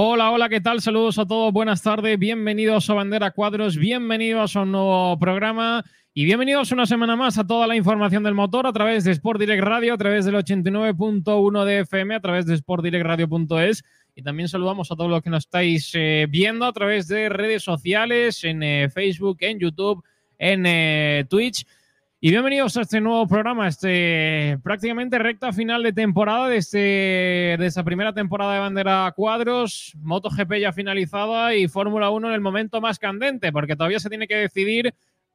Hola, hola, ¿qué tal? Saludos a todos, buenas tardes, bienvenidos a Bandera Cuadros, bienvenidos a un nuevo programa y bienvenidos una semana más a toda la información del motor a través de Sport Direct Radio, a través del 89.1 de FM, a través de sportdirectradio.es y también saludamos a todos los que nos estáis eh, viendo a través de redes sociales, en eh, Facebook, en YouTube, en eh, Twitch. Y bienvenidos a este nuevo programa, este prácticamente recta final de temporada de, este, de esta primera temporada de Bandera Cuadros, MotoGP ya finalizada y Fórmula 1 en el momento más candente, porque todavía se tiene que decidir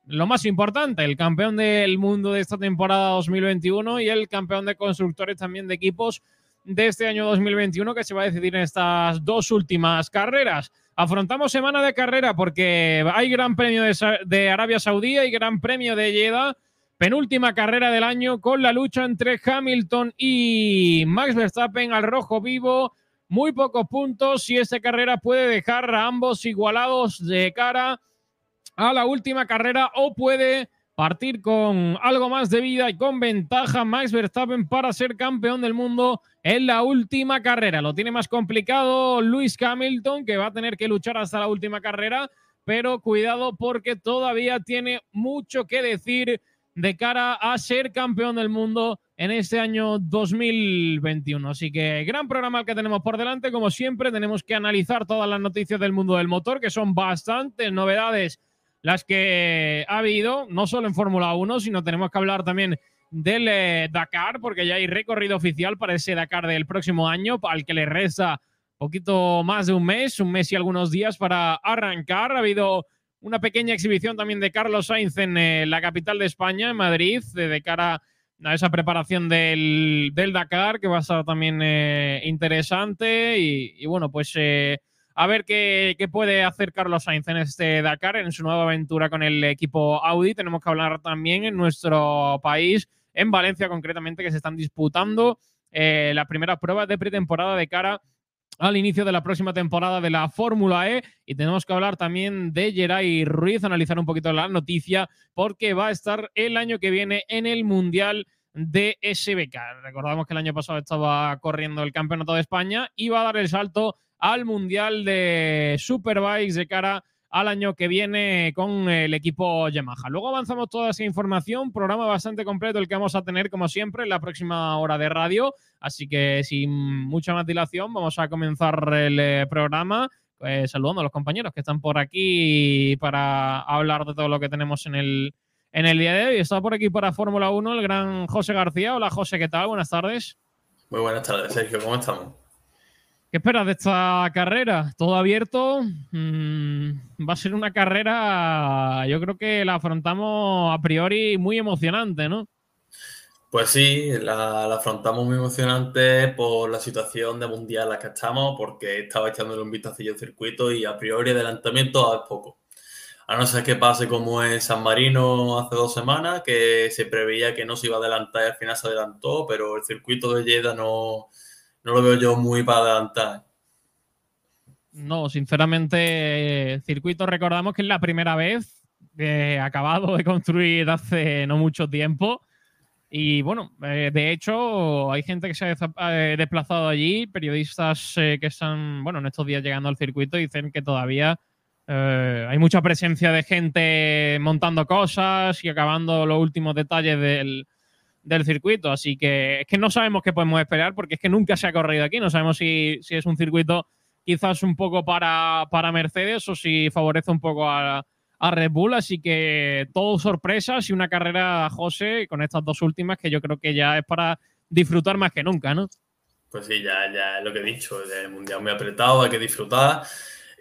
lo más importante, el campeón del mundo de esta temporada 2021 y el campeón de constructores también de equipos de este año 2021 que se va a decidir en estas dos últimas carreras. Afrontamos semana de carrera porque hay Gran Premio de, Arabia Saudí y Gran Premio de Jeddah penúltima carrera del año con la lucha entre Hamilton y Max Verstappen al rojo vivo. Muy pocos puntos y esta carrera puede dejar a ambos igualados de cara a la última carrera o puede partir con algo más de vida y con ventaja Max Verstappen para ser campeón del mundo en la última carrera. Lo tiene más complicado Luis Hamilton que va a tener que luchar hasta la última carrera, pero cuidado porque todavía tiene mucho que decir de cara a ser campeón del mundo en este año 2021. Así que gran programa que tenemos por delante. Como siempre, tenemos que analizar todas las noticias del mundo del motor, que son bastantes novedades las que ha habido, no solo en Fórmula 1, sino tenemos que hablar también del eh, Dakar, porque ya hay recorrido oficial para ese Dakar del próximo año, al que le resta poquito más de un mes, un mes y algunos días para arrancar. Ha habido una pequeña exhibición también de Carlos Sainz en eh, la capital de España, en Madrid, de, cara a esa preparación del, Dakar, que va a estar también eh, interesante. Y, bueno, pues eh, a ver qué, puede hacer Carlos Sainz en este Dakar, en su nueva aventura con el equipo Audi. Tenemos que hablar también en nuestro país, en Valencia concretamente, que se están disputando las primeras pruebas de pretemporada de cara al inicio de la próxima temporada de la Fórmula E y tenemos que hablar también de Geray Ruiz, analizar un poquito la noticia porque va a estar el año que viene en el Mundial de SBK. Recordamos que el año pasado estaba corriendo el Campeonato de España y va a dar el salto al Mundial de Superbikes de cara al año que viene con el equipo Yamaha. Luego avanzamos toda esa información, programa bastante completo el que vamos a tener como siempre en la próxima hora de radio, así que sin mucha más dilación vamos a comenzar el eh, programa. Pues, saludando a los compañeros que están por aquí para hablar de todo lo que tenemos en el, en el día de hoy. Está por aquí para Fórmula 1 el gran José García. Hola José, ¿qué tal? Buenas tardes. Muy buenas tardes, Sergio. ¿Cómo estamos? ¿Qué esperas de esta carrera? Todo abierto. Mm, va a ser una carrera, yo creo que la afrontamos a priori muy emocionante, ¿no? Pues sí, la, afrontamos muy emocionante por la situación de mundial en la que estamos, porque estaba echándole un vistacillo al circuito y a priori adelantamiento es poco. A no ser que pase como en San Marino hace dos semanas, que se preveía que no se iba a adelantar y al final se adelantó, pero el circuito de Lleida no, no lo veo yo muy para adelantar. No, sinceramente, circuito recordamos que es la primera vez que acabado de construir hace no mucho tiempo. Y bueno, eh, de hecho, hay gente que se ha eh, desplazado allí, periodistas eh, que están, bueno, en estos días llegando al circuito, dicen que todavía hay mucha presencia de gente montando cosas y acabando los últimos detalles del, del circuito. Así que es que no sabemos qué podemos esperar porque es que nunca se ha corrido aquí. No sabemos si, es un circuito quizás un poco para, para Mercedes o si favorece un poco a, a, Red Bull. Así que todo sorpresas y una carrera, José, con estas dos últimas que yo creo que ya es para disfrutar más que nunca, ¿no? Pues sí, ya, ya es lo que he dicho. El mundial muy apretado, hay que disfrutar.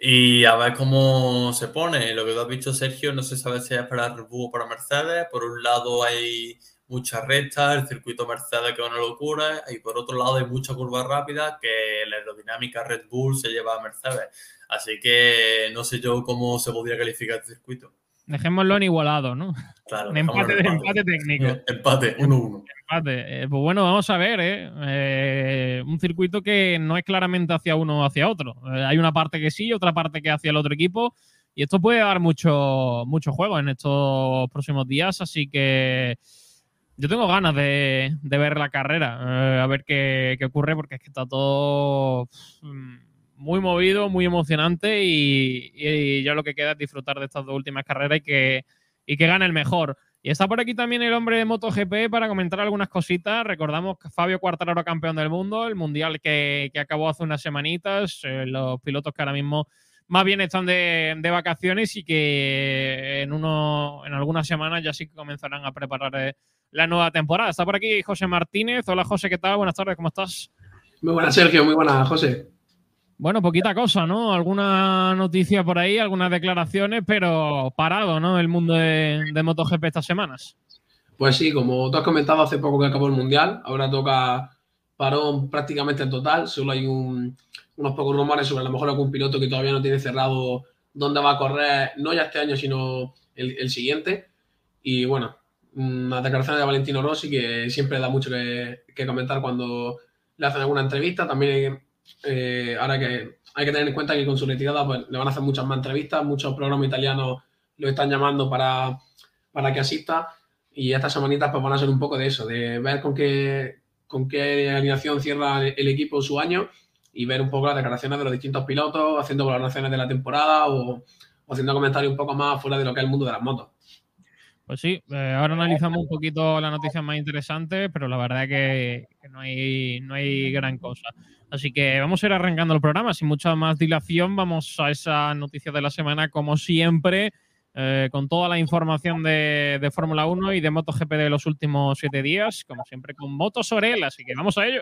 Y a ver cómo se pone. Lo que tú has visto, Sergio, no se sabe si es para Red Bull o para Mercedes. Por un lado hay muchas rectas, el circuito Mercedes que es una locura, y por otro lado hay mucha curva rápida que la aerodinámica Red Bull se lleva a Mercedes. Así que no sé yo cómo se podría calificar este circuito. Dejémoslo en igualado, ¿no? Claro, un empate, empate. técnico. Empate, 1-1. Empate. Eh, pues bueno, vamos a ver, ¿eh? ¿eh? Un circuito que no es claramente hacia uno o hacia otro. Eh, hay una parte que sí, otra parte que hacia el otro equipo. Y esto puede dar mucho, mucho juego en estos próximos días. Así que yo tengo ganas de, ver la carrera, a ver qué, qué, ocurre, porque es que está todo mm, muy movido, muy emocionante y, ya lo que queda es disfrutar de estas dos últimas carreras y que, y que gane el mejor. Y está por aquí también el hombre de MotoGP para comentar algunas cositas. Recordamos que Fabio Quartararo campeón del mundo, el mundial que, acabó hace unas semanitas, eh, los pilotos que ahora mismo más bien están de, vacaciones y que en, uno, en algunas semanas ya sí que comenzarán a preparar eh, la nueva temporada. Está por aquí José Martínez. Hola José, ¿qué tal? Buenas tardes, ¿cómo estás? Muy buenas, Sergio, muy buenas, José. Bueno, poquita cosa, ¿no? Alguna noticia por ahí, algunas declaraciones, pero parado, ¿no? El mundo de, MotoGP estas semanas. Pues sí, como tú has comentado hace poco que acabó el Mundial, ahora toca parón prácticamente en total, solo hay unos pocos rumores sobre a lo mejor algún piloto que todavía no tiene cerrado dónde va a correr, no ya este año, sino el, siguiente. Y bueno, una declaración de Valentino Rossi que siempre da mucho que, que comentar cuando le hacen alguna entrevista. También eh, ahora que hay que tener en cuenta que con su retirada pues, le van a hacer muchas más entrevistas, muchos programas italianos lo están llamando para, para que asista y estas semanitas pues, van a ser un poco de eso, de ver con qué, con qué alineación cierra el equipo su año y ver un poco las declaraciones de los distintos pilotos, haciendo valoraciones de la temporada o, o haciendo comentarios un poco más fuera de lo que es el mundo de las motos. Pues sí, eh, ahora analizamos un poquito las noticias más interesantes, pero la verdad es que, no, hay, no hay gran cosa. Así que vamos a ir arrancando el programa sin mucha más dilación. Vamos a esa noticia de la semana, como siempre, eh, con toda la información de, de Fórmula 1 y de MotoGP de los últimos siete días, como siempre con Orel. Así que vamos a ello.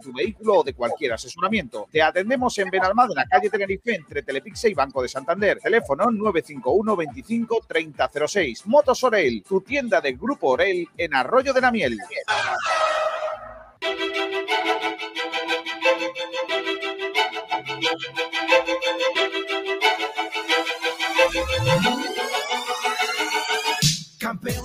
tu vehículo o de cualquier asesoramiento. Te atendemos en Benalmádena, calle Tenerife, entre Telepixe y Banco de Santander. Teléfono 951 25 3006. Motos Orel, tu tienda del Grupo Orel en Arroyo de la Miel.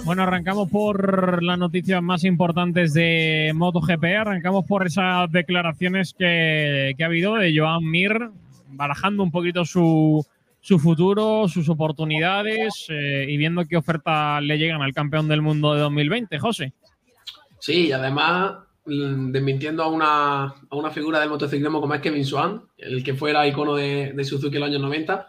Bueno, arrancamos por las noticias más importantes de MotoGP. Arrancamos por esas declaraciones que, ha habido de Joan Mir, barajando un poquito su, futuro, sus oportunidades eh, y viendo qué ofertas le llegan al campeón del mundo de 2020, José. Sí, y además mm, desmintiendo a una, a una figura del motociclismo como es Kevin Swan, el que fuera icono de, Suzuki en los años 90,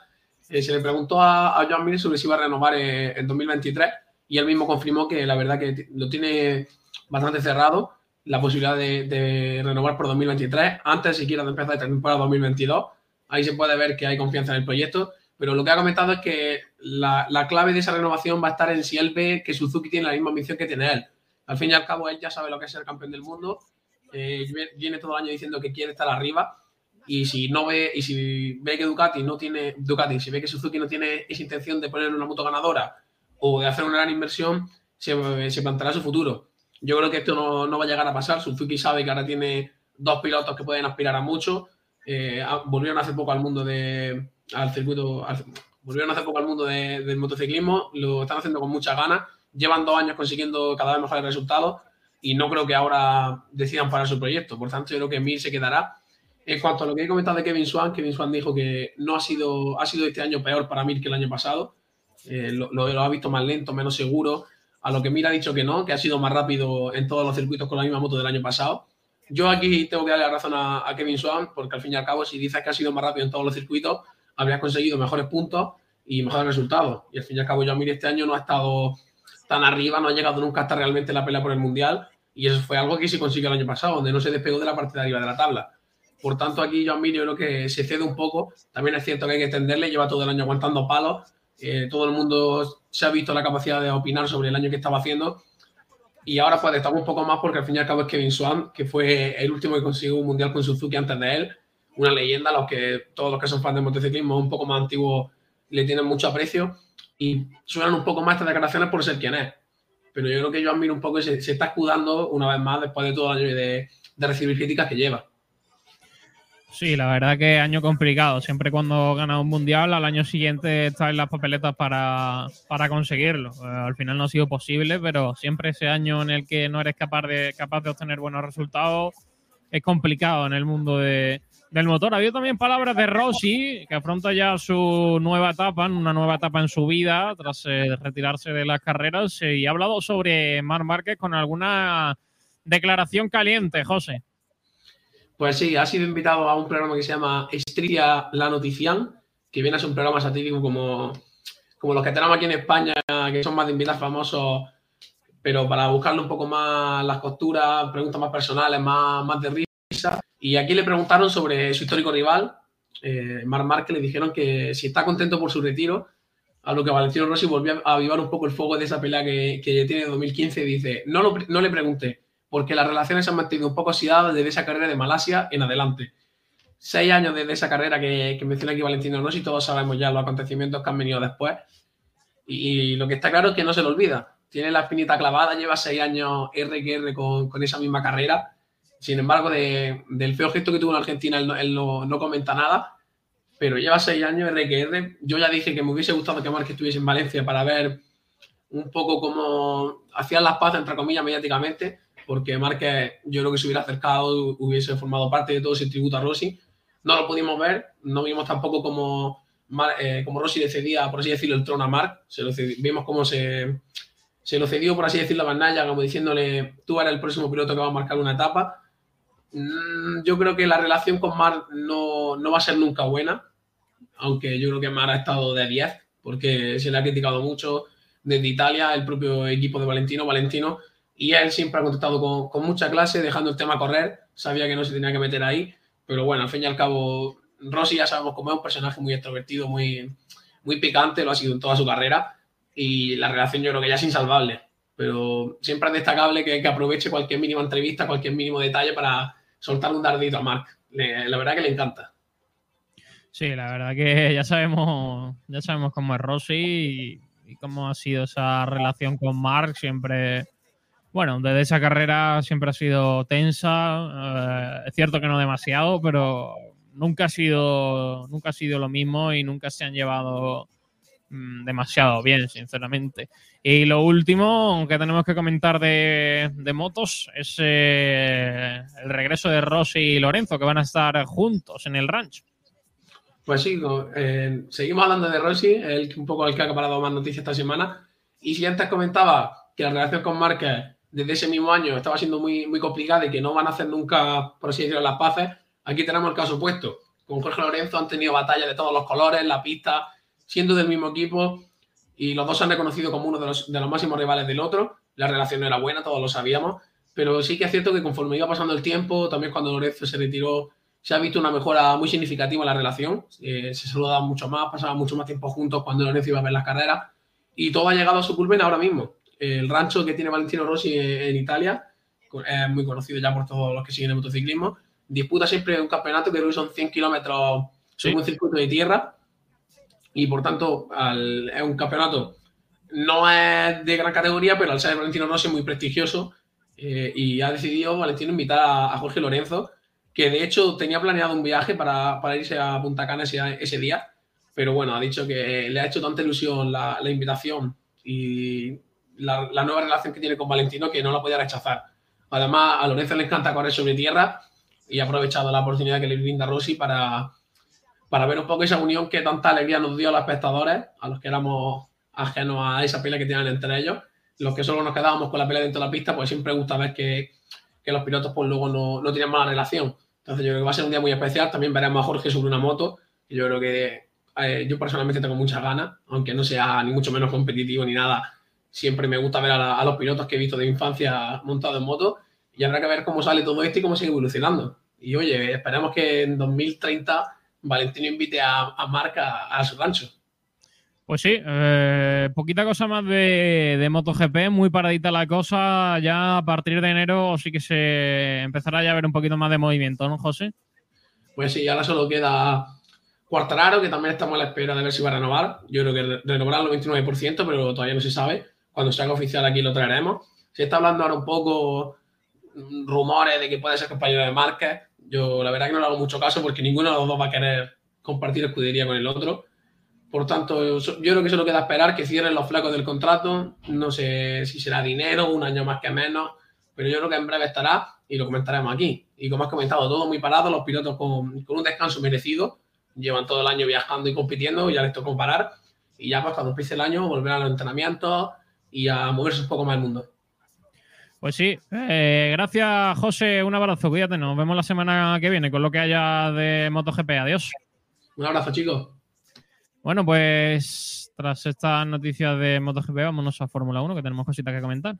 eh, se le preguntó a, a Joan Mir sobre si iba a renovar eh, en 2023 y él mismo confirmó que la verdad que lo tiene bastante cerrado la posibilidad de, renovar por 2023, antes siquiera de empezar esta temporada 2022. Ahí se puede ver que hay confianza en el proyecto, pero lo que ha comentado es que la, clave de esa renovación va a estar en si él ve que Suzuki tiene la misma ambición que tiene él. Al fin y al cabo, él ya sabe lo que es ser campeón del mundo, eh, viene todo el año diciendo que quiere estar arriba, y si no ve, y si ve que Ducati no tiene, Ducati, si ve que Suzuki no tiene esa intención de poner una moto ganadora o de hacer una gran inversión, se, se planteará su futuro. Yo creo que esto no, no, va a llegar a pasar. Suzuki sabe que ahora tiene dos pilotos que pueden aspirar a mucho. Eh, volvieron hace poco al mundo de, al circuito, volvieron hace poco al mundo del motociclismo, lo están haciendo con muchas ganas. Llevan dos años consiguiendo cada vez mejores resultados y no creo que ahora decidan parar su proyecto. Por tanto, yo creo que Mir se quedará. En cuanto a lo que he comentado de Kevin Swan, Kevin Swan dijo que no ha sido, ha sido este año peor para Mir que el año pasado. Eh, lo, ha visto más lento, menos seguro. A lo que Mira ha dicho que no, que ha sido más rápido en todos los circuitos con la misma moto del año pasado. Yo aquí tengo que darle la razón a, Kevin Swan, porque al fin y al cabo, si dices que ha sido más rápido en todos los circuitos, habría conseguido mejores puntos y mejores resultados. Y al fin y al cabo, Joan Mir este año no ha estado tan arriba, no ha llegado nunca hasta realmente la pelea por el Mundial. Y eso fue algo que sí consiguió el año pasado, donde no se despegó de la parte de arriba de la tabla. Por tanto, aquí Joan Mir yo creo que se cede un poco. También es cierto que hay que entenderle, lleva todo el año aguantando palos. Eh, todo el mundo se ha visto la capacidad de opinar sobre el año que estaba haciendo y ahora pues estamos un poco más porque al fin y al cabo es Kevin Swan, que fue el último que consiguió un mundial con Suzuki antes de él. Una leyenda, los que todos los que son fans de motociclismo un poco más antiguos le tienen mucho aprecio. Y suenan un poco más estas declaraciones por ser quien es. Pero yo creo que yo admiro un poco se está escudando una vez más después de todo el año de, de recibir críticas que lleva. Sí, la verdad que año complicado. Siempre cuando gana un mundial, al año siguiente está en las papeletas para, conseguirlo. Eh, al final no ha sido posible, pero siempre ese año en el que no eres capaz de, capaz de obtener buenos resultados es complicado en el mundo del motor. Ha habido también palabras de Rossi, que afronta ya su nueva etapa, una nueva etapa en su vida, tras eh, retirarse de las carreras, eh, y ha hablado sobre Mar Márquez con alguna declaración caliente, José. Pues sí, ha sido invitado a un programa que se llama Estridia La Notician, que viene a ser un programa satírico como, como los que tenemos aquí en España, que son más de invitados famosos, pero para buscarle un poco más las costuras, preguntas más personales, más, más de risa. Y aquí le preguntaron sobre su histórico rival, eh, Mar le dijeron que si está contento por su retiro, a lo que Valentino Rossi volvió a avivar un poco el fuego de esa pelea que, que tiene en 2015 dice, no, lo, no le pregunté, porque las relaciones se han mantenido un poco oxidadas desde esa carrera de Malasia en adelante. Seis años desde esa carrera que, que menciona aquí Valentino Rossi, todos sabemos ya los acontecimientos que han venido después. Y, lo que está claro es que no se lo olvida. Tiene la espinita clavada, lleva seis años RQR con, con esa misma carrera. Sin embargo, del feo gesto que tuvo en Argentina, él, no, no, comenta nada. Pero lleva seis años RQR. Yo ya dije que me hubiese gustado que Márquez estuviese en Valencia para ver un poco cómo hacían las paces, entre comillas, mediáticamente porque Márquez yo creo que se hubiera acercado, hubiese formado parte de todo ese tributo a Rossi. No lo pudimos ver, no vimos tampoco cómo, eh, como Rossi le cedía, por así decirlo, el trono a Marc. Vimos cómo se, se lo cedió, por así decirlo, a Bandaya, como diciéndole, tú eres el próximo piloto que va a marcar una etapa. Mm, yo creo que la relación con Marc no, no va a ser nunca buena, aunque yo creo que Marc ha estado de 10, porque se le ha criticado mucho desde Italia, el propio equipo de Valentino. Valentino y él siempre ha contestado con, mucha clase, dejando el tema correr. Sabía que no se tenía que meter ahí. Pero bueno, al fin y al cabo, Rossi ya sabemos cómo es un personaje muy extrovertido, muy, muy picante, lo ha sido en toda su carrera. Y la relación yo creo que ya es insalvable. Pero siempre es destacable que, que aproveche cualquier mínima entrevista, cualquier mínimo detalle para soltar un dardito a Mark. la verdad que le encanta. Sí, la verdad que ya sabemos, ya sabemos cómo es Rossi y, y cómo ha sido esa relación con Mark. Siempre bueno, desde esa carrera siempre ha sido tensa. Eh, es cierto que no demasiado, pero nunca ha sido, nunca ha sido lo mismo y nunca se han llevado mm, demasiado bien, sinceramente. Y lo último que tenemos que comentar de, motos es eh, el regreso de Rossi y Lorenzo, que van a estar juntos en el rancho. Pues sí, eh, seguimos hablando de Rossi, el, un poco el que ha acaparado más noticias esta semana. Y si antes comentaba que la relación con Márquez desde ese mismo año estaba siendo muy, muy complicada y que no van a hacer nunca, por así decirlo, las paces. Aquí tenemos el caso opuesto. Con Jorge Lorenzo han tenido batallas de todos los colores, la pista, siendo del mismo equipo y los dos se han reconocido como uno de los, de los máximos rivales del otro. La relación no era buena, todos lo sabíamos, pero sí que es cierto que conforme iba pasando el tiempo, también cuando Lorenzo se retiró, se ha visto una mejora muy significativa en la relación. Eh, se saludaban mucho más, pasaban mucho más tiempo juntos cuando Lorenzo iba a ver las carreras y todo ha llegado a su culmen ahora mismo el rancho que tiene Valentino Rossi en, Italia, es muy conocido ya por todos los que siguen el motociclismo, disputa siempre un campeonato que son 100 kilómetros en un circuito de tierra. Y por tanto es un campeonato no es de gran categoría, pero al ser Valentino Rossi es muy prestigioso eh, y ha decidido Valentino invitar a, Jorge Lorenzo, que de hecho tenía planeado un viaje para, irse a Punta Cana ese, día, pero bueno, ha dicho que le ha hecho tanta ilusión la, la invitación y la, nueva relación que tiene con Valentino que no la podía rechazar. Además, a Lorenzo le encanta correr sobre tierra y ha aprovechado la oportunidad que le brinda Rossi para, para ver un poco esa unión que tanta alegría nos dio a los espectadores, a los que éramos ajenos a esa pelea que tienen entre ellos. Los que solo nos quedábamos con la pelea dentro de la pista, pues siempre gusta ver que, que los pilotos pues luego no, no tienen mala relación. Entonces yo creo que va a ser un día muy especial. También veremos a Jorge sobre una moto. Yo creo que eh, yo personalmente tengo muchas ganas, aunque no sea ni mucho menos competitivo ni nada. Siempre me gusta ver a, los pilotos que he visto de infancia montados en moto. Y habrá que ver cómo sale todo esto y cómo sigue evolucionando. Y oye, esperemos que en 2030 Valentino invite a, a Marca a su rancho. Pues sí, eh, poquita cosa más de, de, MotoGP, muy paradita la cosa. Ya a partir de enero sí que se empezará ya a ver un poquito más de movimiento, ¿no, José? Pues sí, ahora solo queda Cuartararo, que también estamos a la espera de ver si va a renovar. Yo creo que renovará el 29%, pero todavía no se sabe. Cuando se haga oficial aquí lo traeremos. Se está hablando ahora un poco mm, rumores de que puede ser compañero de Márquez. Yo la verdad que no le hago mucho caso porque ninguno de los dos va a querer compartir escudería con el otro. Por tanto, yo creo que solo queda esperar que cierren los flacos del contrato. No sé si será dinero, un año más que menos, pero yo creo que en breve estará y lo comentaremos aquí. Y como has comentado, todo muy parado, los pilotos con, un descanso merecido. Llevan todo el año viajando y compitiendo, ya les tocó parar. Y ya pues cuando empiece el año, volver a los entrenamientos y a moverse un poco más el mundo. Pues sí, eh, gracias José, un abrazo, cuídate, nos vemos la semana que viene con lo que haya de MotoGP, adiós. Un abrazo chicos. Bueno, pues tras estas noticias de MotoGP, vámonos a Fórmula 1, que tenemos cositas que comentar.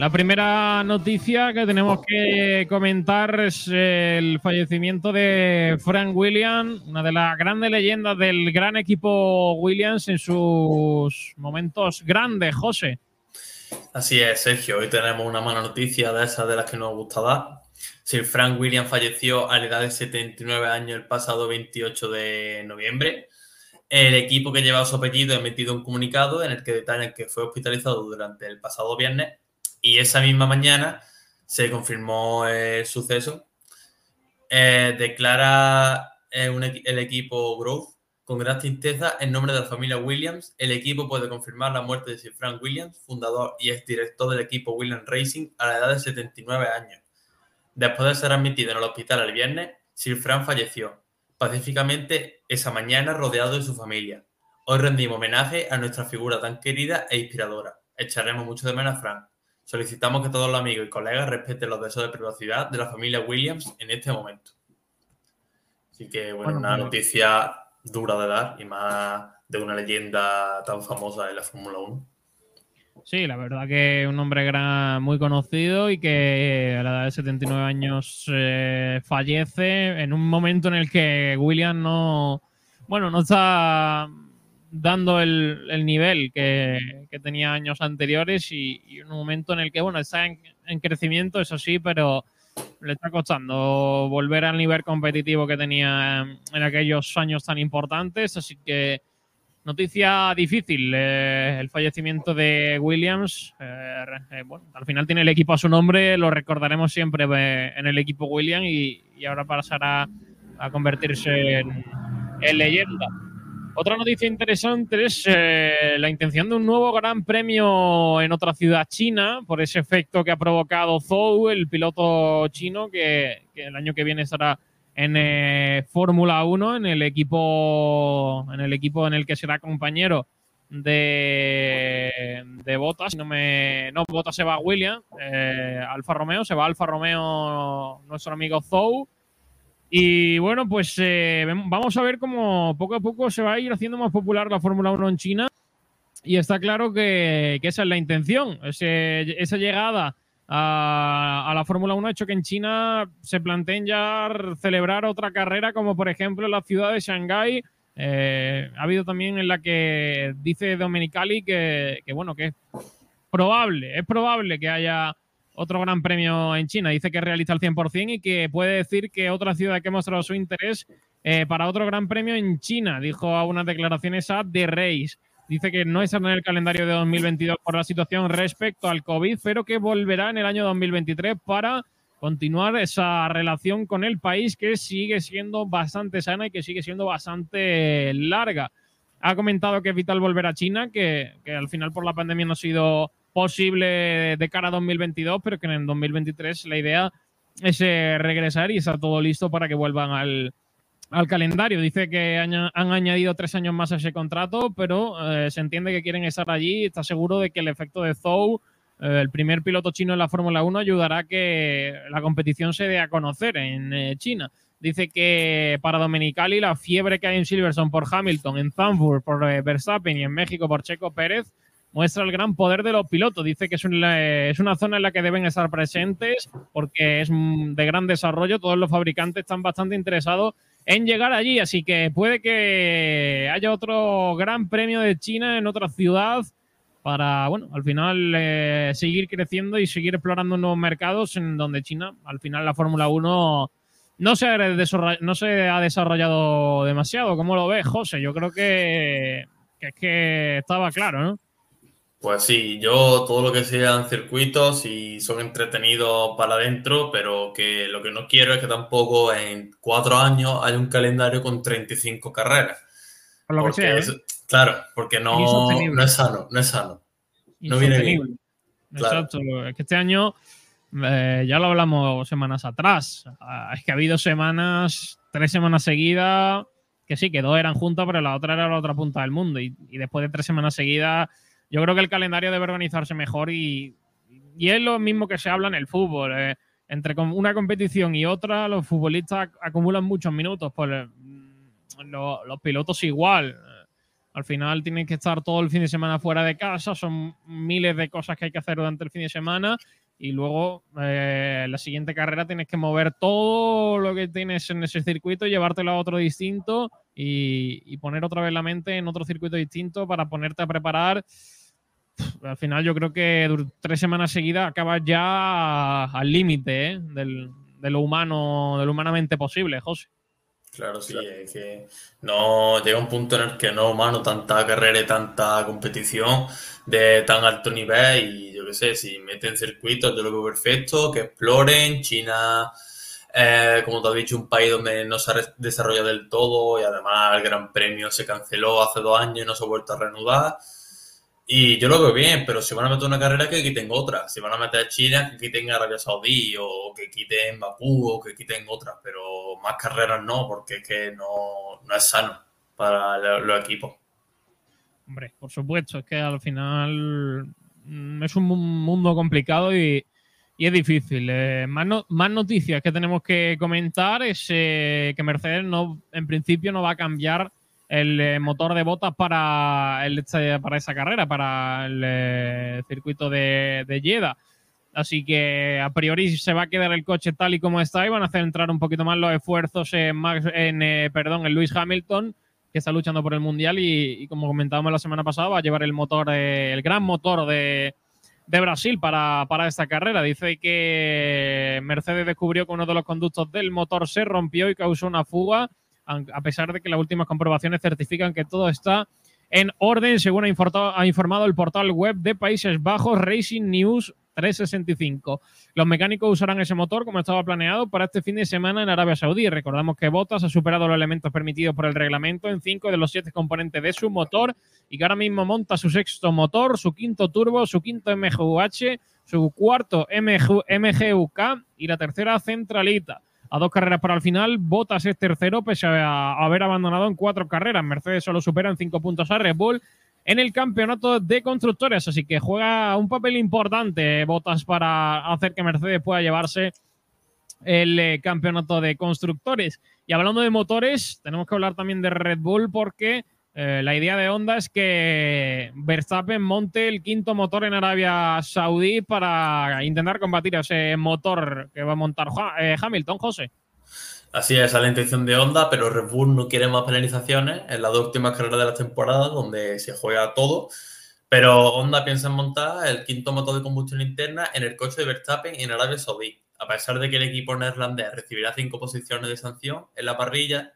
La primera noticia que tenemos que comentar es el fallecimiento de Frank Williams, una de las grandes leyendas del gran equipo Williams en sus momentos grandes, José. Así es, Sergio. Hoy tenemos una mala noticia de esas de las que nos gusta dar. Sir Frank Williams falleció a la edad de 79 años el pasado 28 de noviembre. El equipo que lleva su apellido ha emitido un comunicado en el que detalla que fue hospitalizado durante el pasado viernes y esa misma mañana se confirmó el suceso. Eh, declara eh, el equipo Grove con gran tristeza, en nombre de la familia Williams, el equipo puede confirmar la muerte de Sir Frank Williams, fundador y exdirector del equipo Williams Racing a la edad de 79 años. Después de ser admitido en el hospital el viernes, Sir Frank falleció pacíficamente esa mañana rodeado de su familia. Hoy rendimos homenaje a nuestra figura tan querida e inspiradora. Echaremos mucho de menos a Frank. Solicitamos que todos los amigos y colegas respeten los deseos de privacidad de la familia Williams en este momento. Así que, bueno, una noticia dura de dar y más de una leyenda tan famosa de la Fórmula 1. Sí, la verdad que un hombre gran, muy conocido y que a la edad de 79 años eh, fallece en un momento en el que William no, bueno, no está dando el, nivel que, tenía años anteriores y, un momento en el que, bueno, está en, en crecimiento, eso sí, pero le está costando volver al nivel competitivo que tenía en aquellos años tan importantes, así que noticia difícil, eh, el fallecimiento de Williams. Eh, eh, bueno, al final tiene el equipo a su nombre, lo recordaremos siempre en el equipo Williams y, ahora pasará a convertirse en leyenda. Otra noticia interesante es eh, la intención de un nuevo gran premio en otra ciudad china por ese efecto que ha provocado Zhou, el piloto chino, que, el año que viene estará en eh, Fórmula 1, en el equipo en el equipo en el que será compañero de, de Botas. No, Botas se va a William, eh, Alfa Romeo, se va Alfa Romeo nuestro amigo Zhou y bueno, pues eh, vamos a ver cómo poco a poco se va a ir haciendo más popular la Fórmula 1 en China. Y está claro que, esa es la intención. esa llegada a, la Fórmula 1 ha hecho que en China se planteen ya celebrar otra carrera, como por ejemplo la ciudad de Shanghái. Eh, ha habido también en la que dice Domenicali que, que, bueno, que es probable, es probable que haya otro gran premio en China. Dice que realiza el 100% y que puede decir que otra ciudad que ha mostrado su interés eh, para otro gran premio en China, dijo a unas declaraciones a The Race. Dice que no está en el calendario de 2022 por la situación respecto al COVID, pero que volverá en el año 2023 para continuar esa relación con el país que sigue siendo bastante sana y que sigue siendo bastante larga. Ha comentado que es vital volver a China, que al final por la pandemia no ha sido posible de cara a 2022, pero que en 2023 la idea es eh, regresar y está todo listo para que vuelvan al, al calendario. Dice que han, añadido tres años más a ese contrato, pero eh, se entiende que quieren estar allí. Está seguro de que el efecto de Zhou, eh, el primer piloto chino en la Fórmula 1, ayudará a que la competición se dé a conocer en China. Dice que para Domenicali la fiebre que hay en Silverstone por Hamilton, en Zandvoort por Verstappen y en México por Checo Pérez muestra el gran poder de los pilotos. Dice que es una, es una zona en la que deben estar presentes porque es de gran desarrollo. Todos los fabricantes están bastante interesados en llegar allí. Así que puede que haya otro gran premio de China en otra ciudad para, bueno, al final eh, seguir creciendo y seguir explorando nuevos mercados en donde China, al final la Fórmula 1 no se, ha no se ha desarrollado demasiado. ¿Cómo lo ves, José? Yo creo que es que estaba claro, ¿no? Pues sí, yo todo lo que sean circuitos y son entretenidos para adentro, pero que lo que no quiero es que tampoco en cuatro años haya un calendario con 35 carreras. Por lo que sea, ¿eh? claro, porque no, no, es sano, no es sano. No viene bien. Exacto, es que este año eh, ya lo hablamos semanas atrás. Ah, es que ha habido semanas, tres semanas seguidas, que sí, que dos eran juntas, pero la otra era la otra punta del mundo. y después de tres semanas seguidas yo creo que el calendario debe organizarse mejor y, es lo mismo que se habla en el fútbol. Eh, entre una competición y otra, los futbolistas acumulan muchos minutos. Pues, mm, los, pilotos igual. Al final tienen que estar todo el fin de semana fuera de casa, son miles de cosas que hay que hacer durante el fin de semana y luego eh, la siguiente carrera tienes que mover todo lo que tienes en ese circuito, llevártelo a otro distinto y, y poner otra vez la mente en otro circuito distinto para ponerte a preparar al final yo creo que tres semanas seguidas acabas ya al límite ¿eh? de lo humano, de lo humanamente posible, José. Claro, sí, es que no llega un punto en el que no humano tanta carrera y tanta competición de tan alto nivel y yo qué sé, si meten circuitos yo lo veo perfecto, que exploren, China, eh, como te has dicho, un país donde no se ha desarrollado del todo y además el Gran Premio se canceló hace dos años y no se ha vuelto a reanudar y yo lo veo bien, pero si van a meter una carrera, que quiten otra. Si van a meter China, que quiten Arabia Saudí, o que quiten Bakú, o que quiten otras. Pero más carreras no, porque es que no, es sano para los equipos. Hombre, por supuesto, es que al final mm, es un mundo complicado y, es difícil. Eh, más, más noticias que tenemos que comentar es eh, que Mercedes no, en principio no va a cambiar el eh, motor de botas para, el, para esa carrera, para el eh, circuito de, de Jeddah. Así que a priori se va a quedar el coche tal y como está y van a hacer entrar un poquito más los esfuerzos en, en eh, perdón, en Lewis Hamilton, que está luchando por el Mundial y, como comentábamos la semana pasada, va a llevar el motor, el gran motor de, de Brasil para, para, esta carrera. Dice que Mercedes descubrió que uno de los conductos del motor se rompió y causó una fuga a pesar de que las últimas comprobaciones certifican que todo está en orden, según ha informado, el portal web de Países Bajos Racing News 365. Los mecánicos usarán ese motor como estaba planeado para este fin de semana en Arabia Saudí. Recordamos que Bottas ha superado los elementos permitidos por el reglamento en cinco de los siete componentes de su motor y que ahora mismo monta su sexto motor, su quinto turbo, su quinto MGUH, su cuarto MGUK y la tercera centralita a dos carreras para el final. Botas es tercero, pese a haber abandonado en cuatro carreras. Mercedes solo supera en cinco puntos a Red Bull en el campeonato de constructores. Así que juega un papel importante Botas para hacer que Mercedes pueda llevarse el eh, campeonato de constructores. Y hablando de motores, tenemos que hablar también de Red Bull porque eh, la idea de Honda es que Verstappen monte el quinto motor en Arabia Saudí para intentar combatir ese motor que va a montar eh, Hamilton, José. Así es, esa es la intención de Honda, pero Red Bull no quiere más penalizaciones en las dos últimas carreras de la temporada, donde se juega todo. Pero Honda piensa en montar el quinto motor de combustión interna en el coche de Verstappen en Arabia Saudí. A pesar de que el equipo neerlandés recibirá cinco posiciones de sanción en la parrilla,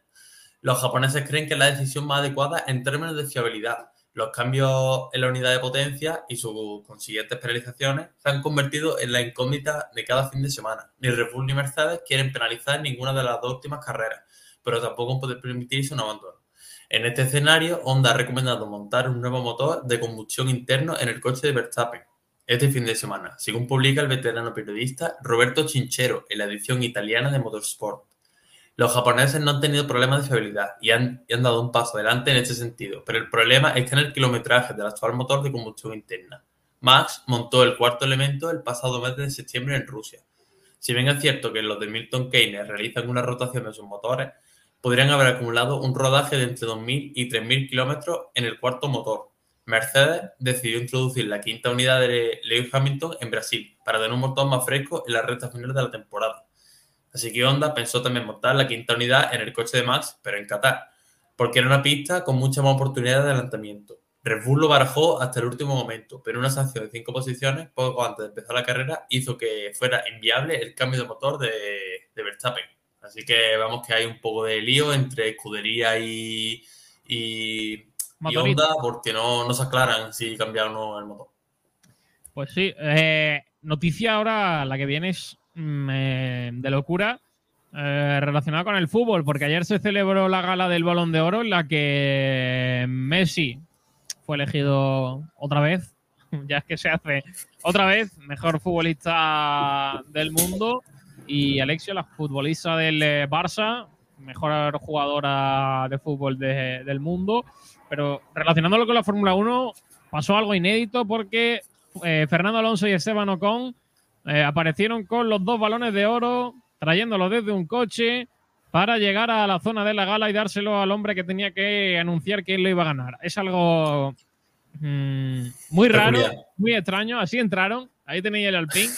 los japoneses creen que es la decisión más adecuada en términos de fiabilidad. Los cambios en la unidad de potencia y sus consiguientes penalizaciones se han convertido en la incógnita de cada fin de semana. Ni Red Bull ni Mercedes quieren penalizar ninguna de las dos últimas carreras, pero tampoco pueden permitirse un abandono. En este escenario, Honda ha recomendado montar un nuevo motor de combustión interno en el coche de Verstappen este fin de semana, según publica el veterano periodista Roberto Chinchero en la edición italiana de Motorsport. Los japoneses no han tenido problemas de fiabilidad y han, dado un paso adelante en este sentido, pero el problema está en el kilometraje del actual motor de combustión interna. Max montó el cuarto elemento el pasado mes de septiembre en Rusia. Si bien es cierto que los de Milton Keynes realizan una rotación de sus motores, podrían haber acumulado un rodaje de entre 2.000 y 3.000 kilómetros en el cuarto motor. Mercedes decidió introducir la quinta unidad de Lewis Hamilton en Brasil para tener un motor más fresco en la recta final de la temporada. Así que Honda pensó también montar la quinta unidad en el coche de Max, pero en Qatar, porque era una pista con mucha más oportunidad de adelantamiento. Red Bull lo barajó hasta el último momento, pero una sanción de cinco posiciones poco antes de empezar la carrera hizo que fuera inviable el cambio de motor de, Verstappen. Así que vamos que hay un poco de lío entre escudería y, y, Honda porque no, no, se aclaran si cambiar o no el motor. Pues sí, eh, noticia ahora, la que viene es de locura. Eh, relacionada con el fútbol, porque ayer se celebró la gala del Balón de Oro en la que Messi fue elegido otra vez, ya es que se hace otra vez mejor futbolista del mundo y Alexio, la futbolista del eh, Barça, mejor jugadora de fútbol del mundo. Pero relacionándolo con la Fórmula 1, pasó algo inédito porque eh, Fernando Alonso y Esteban Ocon eh, aparecieron con los dos balones de oro, trayéndolos desde un coche para llegar a la zona de la gala y dárselo al hombre que tenía que anunciar quién lo iba a ganar. Es algo mm, muy raro, muy extraño. Así entraron. Ahí tenéis el Alpine.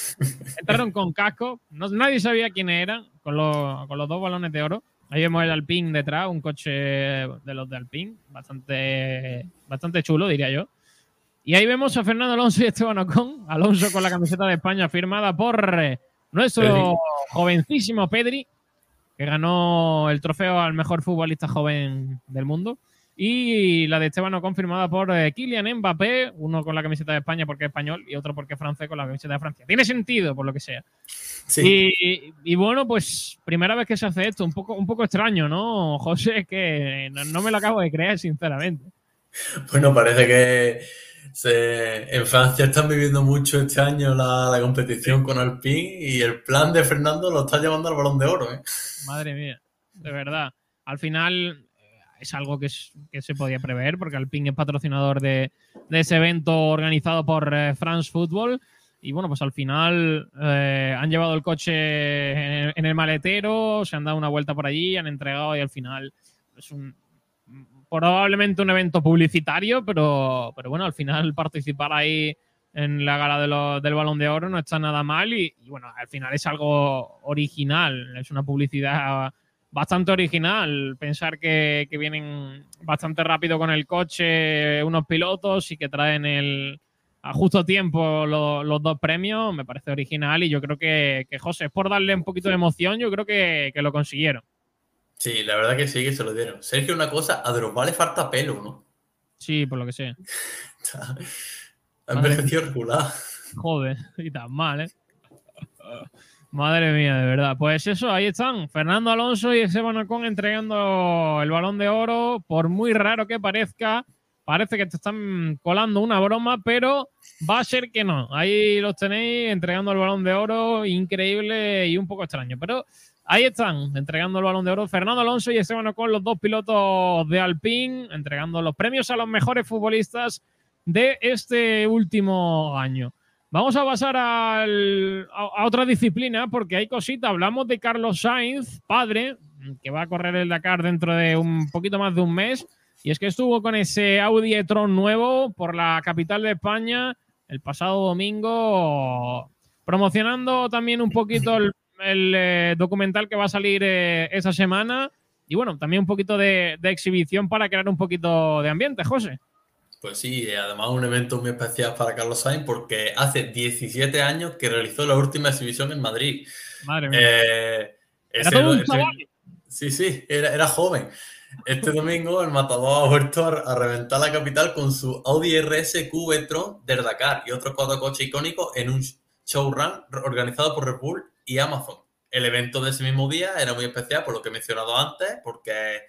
Entraron con casco. nadie sabía quién eran con los, dos balones de oro. Ahí vemos el Alpine detrás, un coche de los de Alpine. Bastante, bastante chulo, diría yo. Y ahí vemos a Fernando Alonso y Esteban Ocon. Alonso con la camiseta de España firmada por eh, nuestro jovencísimo Pedri que ganó el trofeo al mejor futbolista joven del mundo. Y la de Esteban confirmada por eh, Kylian Mbappé, uno con la camiseta de España porque es español y otro porque es francés con la camiseta de Francia. Tiene sentido, por lo que sea. Y, bueno, pues primera vez que se hace esto, un poco, un poco extraño, ¿no, José? Es que no me lo acabo de creer, sinceramente. Bueno, parece que en Francia están viviendo mucho este año la, competición con Alpine y el plan de Fernando lo está llevando al balón de oro. ¿eh? Madre mía, de verdad. Al final eh, es algo que, se podía prever porque Alpine es patrocinador de, ese evento organizado por eh, France Football. Y bueno, pues al final han llevado el coche en el maletero, se han dado una vuelta por allí, han entregado y al final es un, probablemente un evento publicitario, pero, pero bueno, al final participar ahí en la gala del Balón de Oro no está nada mal y, bueno, al final es algo original, es una publicidad bastante original. Pensar que, vienen bastante rápido con el coche unos pilotos y que traen el, a justo tiempo los, dos premios, me parece original y yo creo que, que José, es por darle un poquito de emoción, yo creo que lo consiguieron. Sí, la verdad que sí, que se lo dieron. Sergio, una cosa, a Drogba le falta pelo, ¿no? Sí, por lo que sé. ha envejecido regular. Joder, y tan mal, ¿eh? Madre mía, de verdad. Pues eso, ahí están. Fernando Alonso y Esteban Ocon entregando el balón de oro. Por muy raro que parezca, parece que te están colando una broma, pero va a ser que no. Ahí los tenéis entregando el balón de oro. Increíble y un poco extraño. Pero Ahí están, entregando el balón de oro Fernando Alonso y Esteban Ocon, los dos pilotos de Alpine, entregando los premios a los mejores futbolistas de este último año. Vamos a pasar a, otra disciplina porque hay cosita. Hablamos de Carlos Sainz, padre, que va a correr el Dakar dentro de un poquito más de un mes. Y es que estuvo con ese Audi e-tron nuevo por la capital de España el pasado domingo, promocionando también un poquito el el eh, documental que va a salir eh, esa semana. Y bueno, también un poquito de, exhibición para crear un poquito de ambiente, José. Pues sí, además un evento muy especial para Carlos Sainz porque hace 17 años que realizó la última exhibición en Madrid. Madre mía. Eh, era todo un Sí, sí, era, era, joven. Este domingo el matador ha vuelto a, reventar la capital con su Audi RS Q Tron del Dakar y otros cuatro coches icónicos en un showrun organizado por Red Bull y Amazon. El evento de ese mismo día era muy especial por lo que he mencionado antes, porque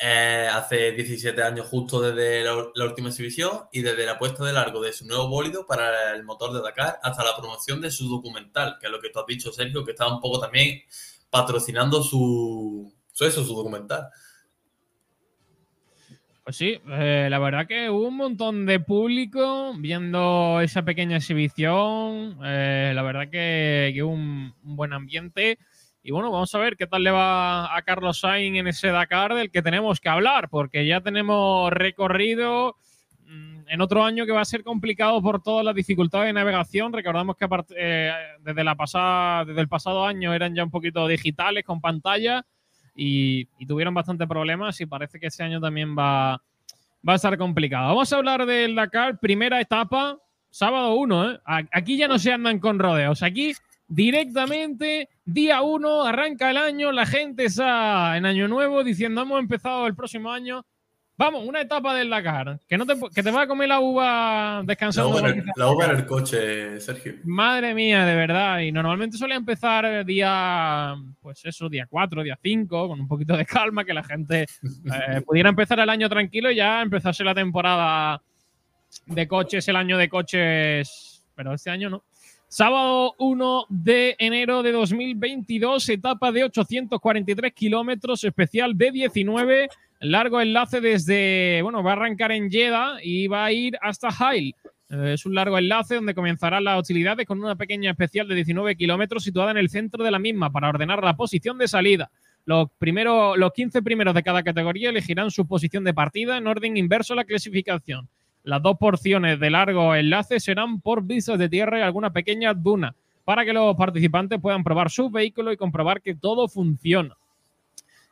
hace 17 años justo desde la, última exhibición y desde la puesta de largo de su nuevo bólido para el motor de Dakar hasta la promoción de su documental, que es lo que tú has dicho, Sergio, que estaba un poco también patrocinando su, eso, su documental. Pues sí, eh, la verdad que hubo un montón de público viendo esa pequeña exhibición. Eh, la verdad que, un, buen ambiente. Y bueno, vamos a ver qué tal le va a Carlos Sainz en ese Dakar del que tenemos que hablar, porque ya tenemos recorrido mm, en otro año que va a ser complicado por todas las dificultades de navegación. Recordamos que eh, desde, la pasada, desde el pasado año eran ya un poquito digitales con pantalla y, tuvieron bastante problemas y parece que ese año también va, va a estar complicado. Vamos a hablar del Dakar, primera etapa, sábado 1. ¿eh? Aquí ya no se andan con rodeos. Aquí directamente, día uno, arranca el año, la gente está en año nuevo diciendo hemos empezado el próximo año. Vamos, una etapa del Dakar. Que, no te, que te va a comer la uva descansando. La uva, en el coche, Sergio. Madre mía, de verdad. Y normalmente suele empezar día, pues eso, día 4, día 5, con un poquito de calma, que la gente eh, pudiera empezar el año tranquilo y ya empezase la temporada de coches, el año de coches. Pero este año no. Sábado 1 de enero de 2022, etapa de 843 kilómetros, especial de 19, largo enlace desde, bueno, va a arrancar en Jeddah y va a ir hasta Hail. Eh, es un largo enlace donde comenzarán las hostilidades con una pequeña especial de 19 kilómetros situada en el centro de la misma para ordenar la posición de salida. Los, primeros, los 15 primeros de cada categoría elegirán su posición de partida en orden inverso a la clasificación. Las dos porciones de largo enlace serán por vistas de tierra y alguna pequeña duna para que los participantes puedan probar su vehículo y comprobar que todo funciona.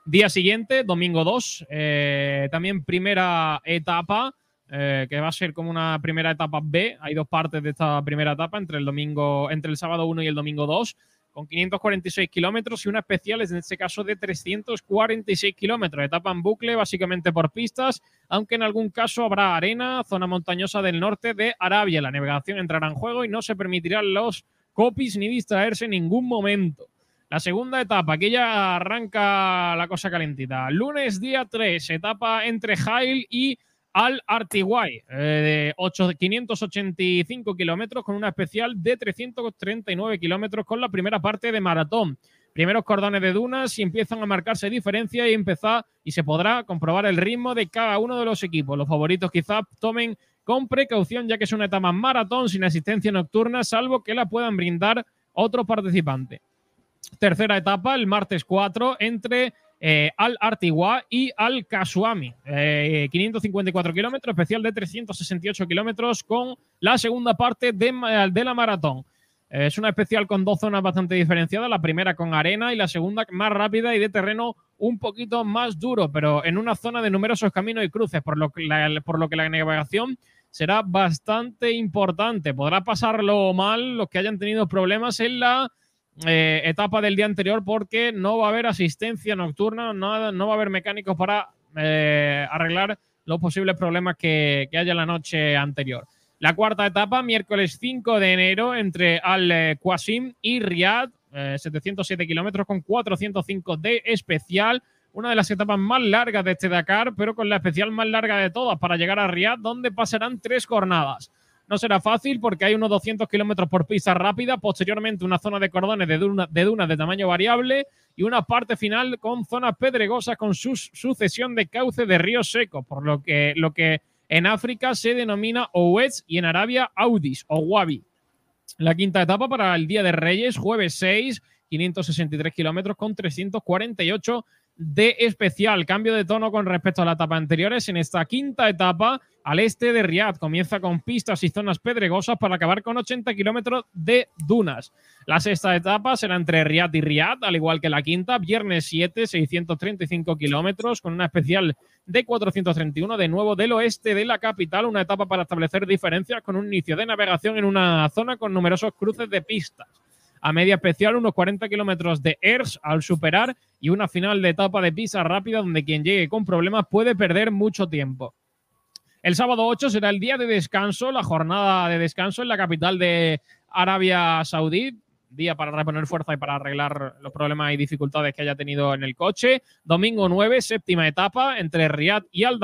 Día siguiente, domingo 2, eh, también primera etapa, eh, que va a ser como una primera etapa B. Hay dos partes de esta primera etapa entre el domingo, entre el sábado 1 y el domingo 2 con 546 kilómetros y una especial en este caso de 346 kilómetros. Etapa en bucle, básicamente por pistas, aunque en algún caso habrá arena, zona montañosa del norte de Arabia. La navegación entrará en juego y no se permitirán los copies ni distraerse en ningún momento. La segunda etapa, aquí ya arranca la cosa calentita. Lunes día 3, etapa entre Jail y al Artiguay, eh, de 585 kilómetros con una especial de 339 kilómetros con la primera parte de maratón. Primeros cordones de dunas y empiezan a marcarse diferencias y empezar y se podrá comprobar el ritmo de cada uno de los equipos. Los favoritos quizás tomen con precaución ya que es una etapa maratón sin asistencia nocturna, salvo que la puedan brindar otros participantes. Tercera etapa, el martes 4, entre eh, al Artigua y al Kasuami. 554 eh, kilómetros, especial de 368 kilómetros con la segunda parte de, de la maratón. Eh, es una especial con dos zonas bastante diferenciadas, la primera con arena y la segunda más rápida y de terreno un poquito más duro, pero en una zona de numerosos caminos y cruces, por lo que por lo que la navegación será bastante importante. Podrá pasarlo mal los que hayan tenido problemas en la eh, etapa del día anterior porque no va a haber asistencia nocturna, no, no va a haber mecánicos para eh, arreglar los posibles problemas que, haya la noche anterior. La cuarta etapa, miércoles 5 de enero, entre Al Qasim y Riyadh, 707 eh, kilómetros con 405 de especial. Una de las etapas más largas de este Dakar, pero con la especial más larga de todas para llegar a Riyadh, donde pasarán tres jornadas. No será fácil porque hay unos 200 kilómetros por pista rápida, posteriormente una zona de cordones de, dunas de tamaño variable y una parte final con zonas pedregosas con su sucesión de cauce de ríos secos, por lo que, lo que en África se denomina Owets y en Arabia Audis o Wabi. La quinta etapa para el Día de Reyes, jueves 6, 563 kilómetros con 348 de especial. Cambio de tono con respecto a la etapa anteriores. En esta quinta etapa, al este de Riyadh, comienza con pistas y zonas pedregosas para acabar con 80 kilómetros de dunas. La sexta etapa será entre Riyadh y Riyadh, al igual que la quinta, viernes 7, 635 kilómetros, con una especial de 431 de nuevo del oeste de la capital. Una etapa para establecer diferencias con un inicio de navegación en una zona con numerosos cruces de pistas a media especial, unos 40 kilómetros de ERS al superar y una final de etapa de pista rápida donde quien llegue con problemas puede perder mucho tiempo. El sábado 8 será el día de descanso, la jornada de descanso en la capital de Arabia Saudí. Día para reponer fuerza y para arreglar los problemas y dificultades que haya tenido en el coche. Domingo 9, séptima etapa entre Riyadh y Al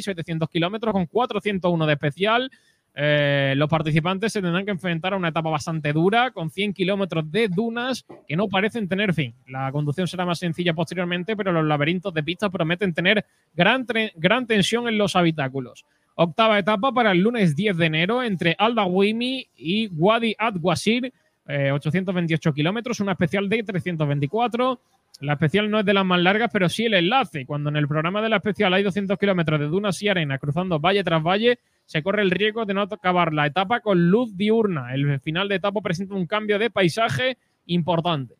700 kilómetros con 401 de especial. Eh, los participantes se tendrán que enfrentar a una etapa bastante dura, con 100 kilómetros de dunas que no parecen tener fin. La conducción será más sencilla posteriormente, pero los laberintos de pistas prometen tener gran, gran tensión en los habitáculos. Octava etapa para el lunes 10 de enero entre Aldawimi y Wadi Adwasir, 828 kilómetros, una especial de 324. La especial no es de las más largas, pero sí el enlace. Cuando en el programa de la especial hay 200 kilómetros de dunas y arena cruzando valle tras valle, se corre el riesgo de no acabar la etapa con luz diurna. El final de etapa presenta un cambio de paisaje importante.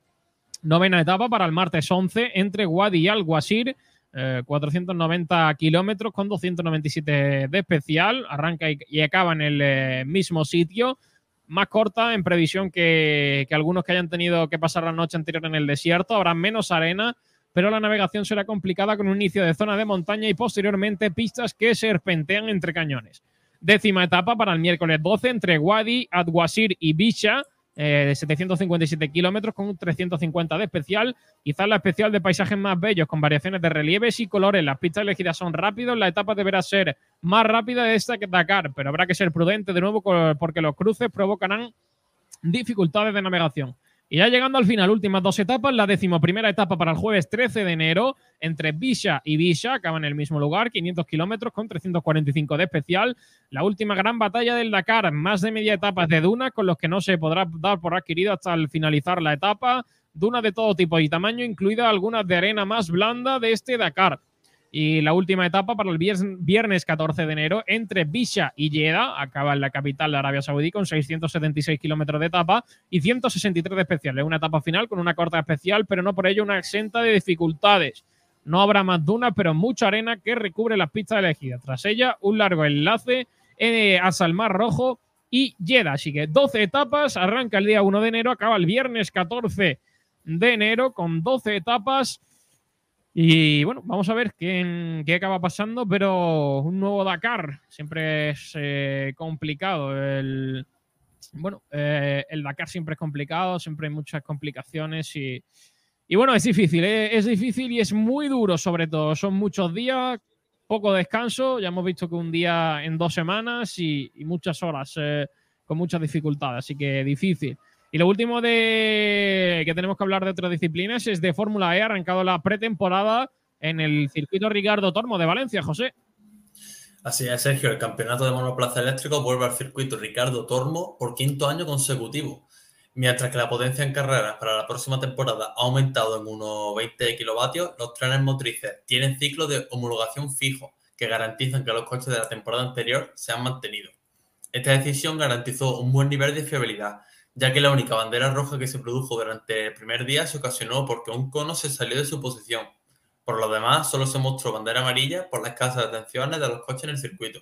Novena etapa para el martes 11 entre Wadi y Alguasir. 490 eh, kilómetros con 297 de especial. Arranca y, acaba en el eh, mismo sitio más corta en previsión que, algunos que hayan tenido que pasar la noche anterior en el desierto. Habrá menos arena, pero la navegación será complicada con un inicio de zona de montaña y posteriormente pistas que serpentean entre cañones. Décima etapa para el miércoles 12 entre Wadi, Adwasir y Bisha de 757 kilómetros con 350 de especial. Quizás la especial de paisajes más bellos con variaciones de relieves y colores. Las pistas elegidas son rápidos, la etapa deberá ser más rápida de esta que Dakar, pero habrá que ser prudente de nuevo porque los cruces provocarán dificultades de navegación. Y ya llegando al final, últimas dos etapas, la decimoprimera etapa para el jueves 13 de enero entre Bisha y Bisha, acaba en el mismo lugar, 500 kilómetros con 345 de especial. La última gran batalla del Dakar, más de media etapa de duna, con los que no se podrá dar por adquirido hasta el finalizar la etapa. Dunas de todo tipo y tamaño, incluida algunas de arena más blanda de este Dakar. Y la última etapa para el viernes 14 de enero entre Bisha y Jeddah, acaba en la capital de Arabia Saudí con 676 kilómetros de etapa y 163 de especial. Es una etapa final con una corta especial, pero no por ello una exenta de dificultades. No habrá más dunas, pero mucha arena que recubre las pistas elegidas. Tras ella, un largo enlace eh, hasta el Mar Rojo y Jeddah. Así que 12 etapas, arranca el día 1 de enero, acaba el viernes 14 de enero con 12 etapas y bueno, vamos a ver qué, qué acaba pasando, pero un nuevo Dakar siempre es eh, complicado. El, bueno, eh, el Dakar siempre es complicado, siempre hay muchas complicaciones y, y bueno, es difícil, eh, es difícil y es muy duro sobre todo. Son muchos días, poco descanso, ya hemos visto que un día en dos semanas y, y muchas horas con muchas dificultades, así que difícil. Y lo último de que tenemos que hablar de otras disciplinas es de Fórmula E, arrancado la pretemporada en el circuito Ricardo Tormo de Valencia, José. Así es, Sergio. El campeonato de monoplaza eléctrico vuelve al circuito Ricardo Tormo por quinto año consecutivo. Mientras que la potencia en carreras para la próxima temporada ha aumentado en unos 20 kilovatios, los trenes motrices tienen ciclos de homologación fijo que garantizan que los coches de la temporada anterior se han mantenido. Esta decisión garantizó un buen nivel de fiabilidad ya que la única bandera roja que se produjo durante el primer día se ocasionó porque un cono se salió de su posición. Por lo demás, solo se mostró bandera amarilla por las escasas detenciones de los coches en el circuito.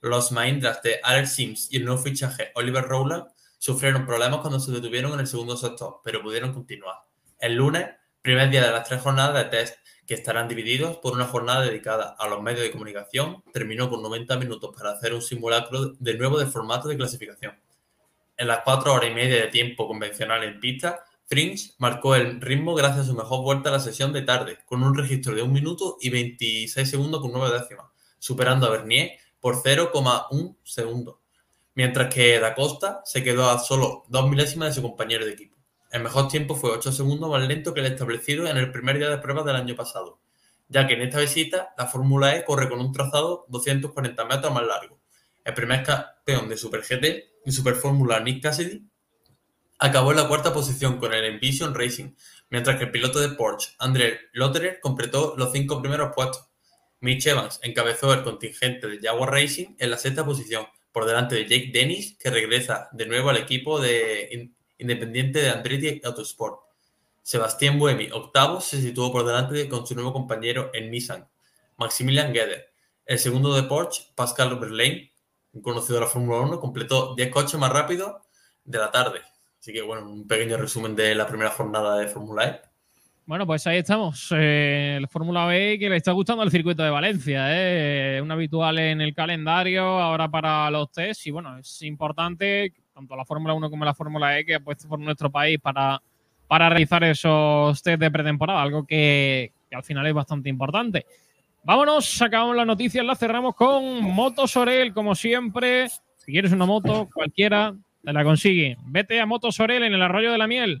Los Mahindras de Alex Sims y el nuevo fichaje Oliver Rowland sufrieron problemas cuando se detuvieron en el segundo sector, pero pudieron continuar. El lunes, primer día de las tres jornadas de test, que estarán divididos por una jornada dedicada a los medios de comunicación, terminó con 90 minutos para hacer un simulacro de nuevo de formato de clasificación. En las cuatro horas y media de tiempo convencional en pista, Fringe marcó el ritmo gracias a su mejor vuelta a la sesión de tarde, con un registro de 1 minuto y 26 segundos con 9 décimas, superando a Bernier por 0,1 segundo, mientras que Da Costa se quedó a solo 2 milésimas de su compañero de equipo. El mejor tiempo fue 8 segundos más lento que el establecido en el primer día de pruebas del año pasado, ya que en esta visita la Fórmula E corre con un trazado 240 metros más largo. El primer campeón de Super GT en Super Fórmula Nick Cassidy acabó en la cuarta posición con el Envision Racing, mientras que el piloto de Porsche, André Lotterer, completó los cinco primeros puestos. Mitch Evans encabezó el contingente de Jaguar Racing en la sexta posición, por delante de Jake Dennis, que regresa de nuevo al equipo de independiente de Andretti Autosport. Sebastián Buemi, octavo, se situó por delante con su nuevo compañero en Nissan, Maximilian Geder. El segundo de Porsche, Pascal Verlaine, conocido de la Fórmula 1, completó 10 coches más rápidos de la tarde. Así que, bueno, un pequeño resumen de la primera jornada de Fórmula E. Bueno, pues ahí estamos. Eh, la Fórmula B que le está gustando el circuito de Valencia. ¿eh? Un habitual en el calendario ahora para los test. Y bueno, es importante, tanto la Fórmula 1 como la Fórmula E, que ha puesto por nuestro país para, para realizar esos test de pretemporada. Algo que al final es bastante importante. Vámonos, sacamos la noticia, la cerramos con Motos Orel, como siempre. Si quieres una moto, cualquiera te la consigue. Vete a Motos Orel en el Arroyo de la Miel.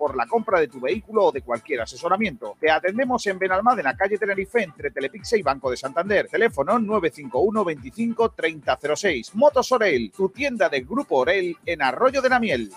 por la compra de tu vehículo o de cualquier asesoramiento. Te atendemos en Benalmádena, calle Tenerife, entre Telepixe y Banco de Santander. Teléfono 951 25 3006. Motos Orel, tu tienda del Grupo Orel en Arroyo de la Miel.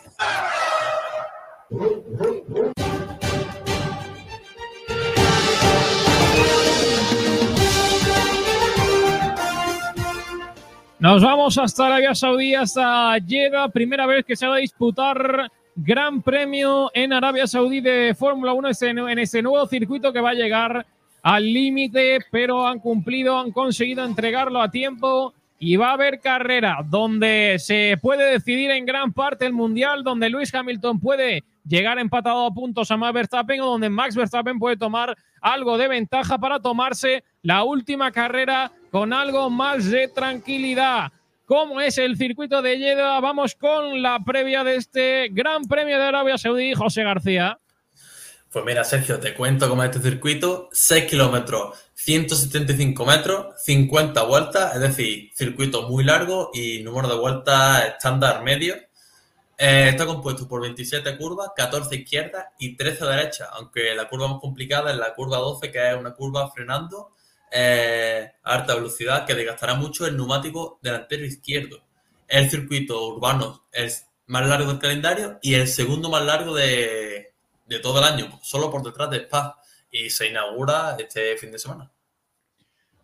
Nos vamos hasta Arabia Saudí, hasta Jeddah, primera vez que se va a disputar Gran Premio en Arabia Saudí de Fórmula 1 en este nuevo circuito que va a llegar al límite, pero han cumplido, han conseguido entregarlo a tiempo y va a haber carrera donde se puede decidir en gran parte el mundial, donde Luis Hamilton puede llegar empatado a puntos a Max Verstappen o donde Max Verstappen puede tomar algo de ventaja para tomarse la última carrera con algo más de tranquilidad. ¿Cómo es el circuito de Jeddah? Vamos con la previa de este Gran Premio de Arabia Saudí, José García. Pues mira, Sergio, te cuento cómo es este circuito. 6 kilómetros, 175 metros, 50 vueltas, es decir, circuito muy largo y número de vueltas estándar medio. Eh, está compuesto por 27 curvas, 14 izquierdas y 13 derechas, aunque la curva más complicada es la curva 12, que es una curva frenando eh, alta velocidad que desgastará mucho el neumático delantero izquierdo. El circuito urbano es más largo del calendario y el segundo más largo de, todo el año, solo por detrás de Spa. Y se inaugura este fin de semana.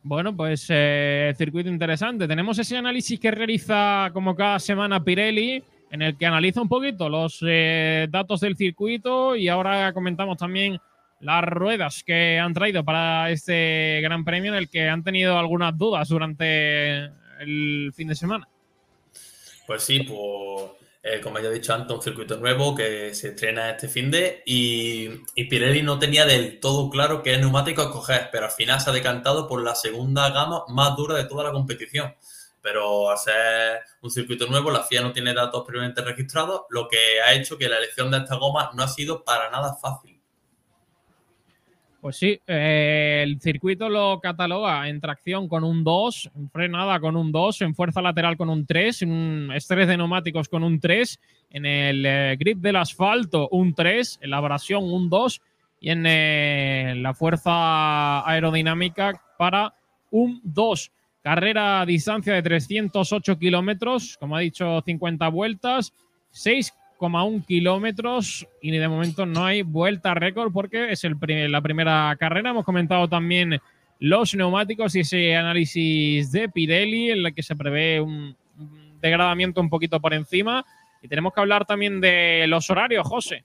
Bueno, pues eh, circuito interesante. Tenemos ese análisis que realiza como cada semana Pirelli, en el que analiza un poquito los eh, datos del circuito y ahora comentamos también las ruedas que han traído para este Gran Premio en el que han tenido algunas dudas durante el fin de semana. Pues sí, pues eh, como ya he dicho antes, un circuito nuevo que se estrena este fin de y, y, Pirelli no tenía del todo claro qué neumático escoger, pero al final se ha decantado por la segunda gama más dura de toda la competición. Pero al ser un circuito nuevo, la FIA no tiene datos previamente registrados, lo que ha hecho que la elección de esta goma no ha sido para nada fácil. Pues sí, eh, el circuito lo cataloga en tracción con un 2, en frenada con un 2, en fuerza lateral con un 3, en estrés de neumáticos con un 3, en el eh, grip del asfalto un 3, en la abrasión un 2 y en eh, la fuerza aerodinámica para un 2. Carrera a distancia de 308 kilómetros, como ha dicho, 50 vueltas, 6 1 kilómetros y de momento no hay vuelta récord porque es el la primera carrera. Hemos comentado también los neumáticos y ese análisis de Pirelli en el que se prevé un, degradamiento un poquito por encima. Y tenemos que hablar también de los horarios, José.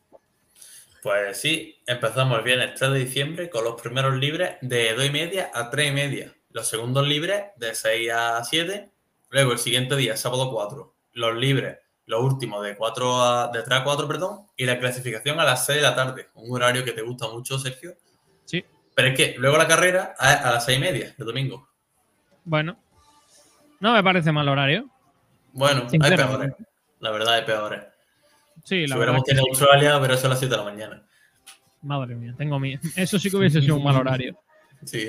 Pues sí, empezamos el viernes 3 de diciembre con los primeros libres de 2 y media a 3 y media. Los segundos libres de 6 a 7. Luego el siguiente día, sábado 4. Los libres lo último de 4 a, de 3 a 4, perdón, y la clasificación a las 6 de la tarde, un horario que te gusta mucho, Sergio. Sí. Pero es que luego la carrera a, a las 6 y media de domingo. Bueno, no me parece mal horario. Bueno, hay peores. La verdad, hay peores. Sí, la si hubiéramos tenido Australia, pero eso a las 7 de la mañana. Madre mía, tengo miedo. Eso sí que hubiese sido un mal horario.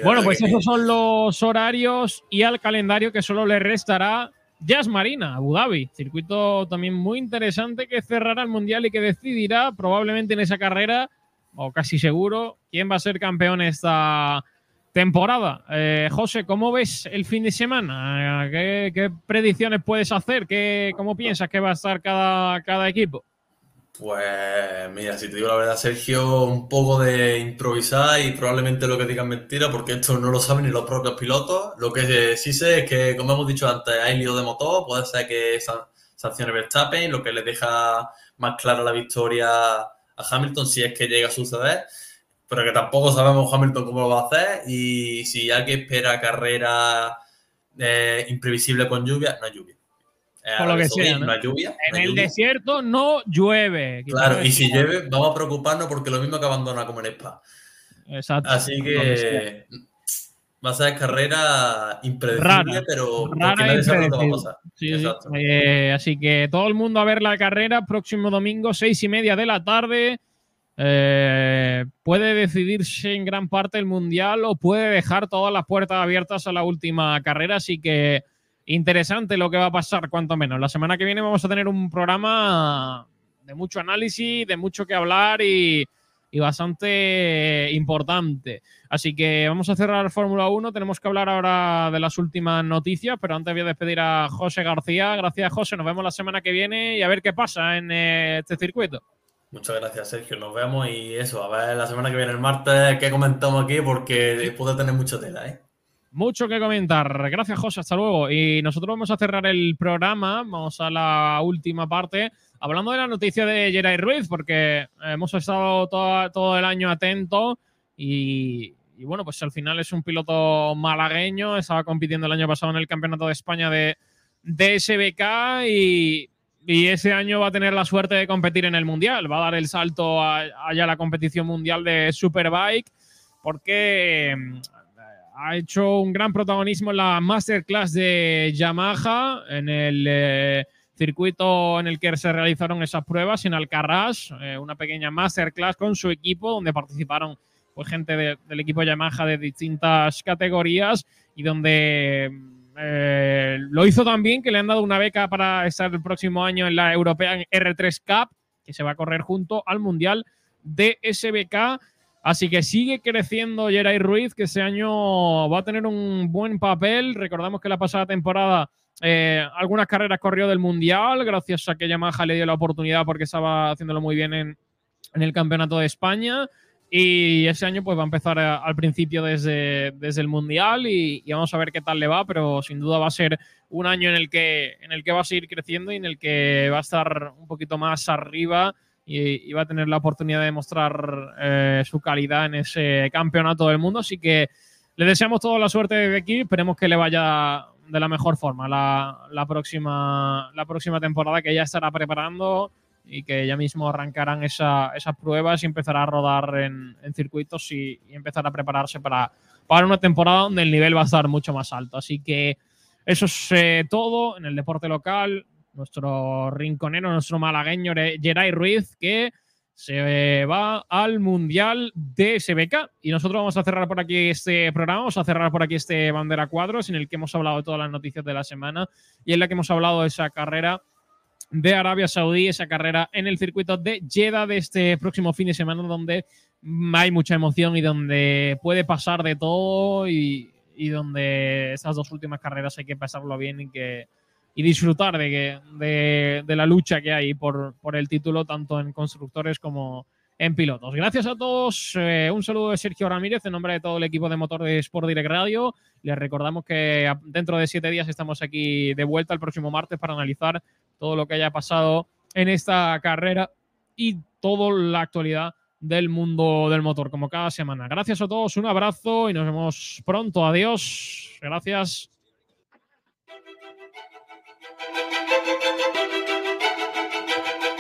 bueno, pues esos son los horarios y al calendario que solo le restará Jazz Marina, Abu Dhabi, circuito también muy interesante que cerrará el Mundial y que decidirá probablemente en esa carrera, o casi seguro, quién va a ser campeón esta temporada. Eh, José, ¿cómo ves el fin de semana? ¿Qué, predicciones puedes hacer? ¿Qué, ¿Cómo piensas que va a estar cada, cada equipo? Pues mira, si te digo la verdad, Sergio, un poco de improvisar y probablemente lo que digan mentira, porque esto no lo saben ni los propios pilotos. Lo que sí sé es que, como hemos dicho antes, hay lío de motor, puede ser que sancione Verstappen, lo que le deja más clara la victoria a Hamilton si es que llega a suceder, pero que tampoco sabemos Hamilton cómo lo va a hacer y si alguien espera carrera eh, imprevisible con lluvia, no hay lluvia. Por lo que sea. ¿no? lluvia. En el desierto no llueve. Claro, y si llueve, vamos a preocuparnos porque lo mismo que abandona como en Spa. Exacto. Así que va a ser carrera impredecible, pero Rara nadie sabe va a pasar. Eh, así que todo el mundo a ver la carrera próximo domingo, seis y media de la tarde. Eh, puede decidirse en gran parte el mundial o puede dejar todas las puertas abiertas a la última carrera. Así que interesante lo que va a pasar, cuanto menos. La semana que viene vamos a tener un programa de mucho análisis, de mucho que hablar y y bastante importante. Así que vamos a cerrar Fórmula 1. Tenemos que hablar ahora de las últimas noticias, pero antes voy a despedir a José García. Gracias, José. Nos vemos la semana que viene y a ver qué pasa en eh, este circuito. Muchas gracias, Sergio. Nos vemos y eso, a ver la semana que viene, el martes, qué comentamos aquí, porque puede tener mucha tela, ¿eh? Mucho que comentar. Gracias, José. Hasta luego. Y nosotros vamos a cerrar el programa. Vamos a la última parte Hablando de la noticia de Geray Ruiz, porque hemos estado todo, el año atentos y, bueno, pues al final es un piloto malagueño, estaba compitiendo el año pasado en el Campeonato de España de, SBK y, ese año va a tener la suerte de competir en el Mundial, va a dar el salto allá a la competición mundial de Superbike porque ha hecho un gran protagonismo en la Masterclass de Yamaha, en el... Eh, circuito en el que se realizaron esas pruebas en Alcarrás, eh, una pequeña masterclass con su equipo donde participaron pues, gente del equipo Yamaha de distintas categorías y donde eh, lo hizo también que le han dado una beca para estar el próximo año en la European R3 Cup, que se va a correr junto al Mundial de SBK. Así que sigue creciendo Geray Ruiz, que ese año va a tener un buen papel. Recordamos que la pasada temporada eh, algunas carreras corrió del Mundial, gracias a que Yamaha le dio la oportunidad porque estaba haciéndolo muy bien en, el Campeonato de España. Y ese año pues va a empezar eh, al principio desde, desde el Mundial y, vamos a ver qué tal le va, pero sin duda va a ser un año en el que, en el que va a seguir creciendo y en el que va a estar un poquito más arriba y, va a tener la oportunidad de mostrar eh, su calidad en ese campeonato del mundo. Así que le deseamos toda la suerte de aquí, esperemos que le vaya de la mejor forma la, próxima, la próxima temporada que ya estará preparando y que ya mismo arrancarán esas pruebas y empezará a rodar en, circuitos y, empezar a prepararse para, para una temporada donde el nivel va a estar mucho más alto. Así que eso es eh, todo en el deporte local. Nuestro rinconero, nuestro malagueño Geray Ruiz, que se va al Mundial de SBK. Y nosotros vamos a cerrar por aquí este programa, vamos a cerrar por aquí este Bandera Cuadros, en el que hemos hablado de todas las noticias de la semana y en la que hemos hablado de esa carrera de Arabia Saudí, esa carrera en el circuito de Jeddah de este próximo fin de semana, donde hay mucha emoción y donde puede pasar de todo y, y donde esas dos últimas carreras hay que pasarlo bien y que y disfrutar de, de, de, la lucha que hay por, por, el título, tanto en constructores como en pilotos. Gracias a todos. Eh, un saludo de Sergio Ramírez en nombre de todo el equipo de motor de Sport Direct Radio. Les recordamos que dentro de siete días estamos aquí de vuelta el próximo martes para analizar todo lo que haya pasado en esta carrera y toda la actualidad del mundo del motor, como cada semana. Gracias a todos, un abrazo y nos vemos pronto. Adiós. Gracias. Thank you.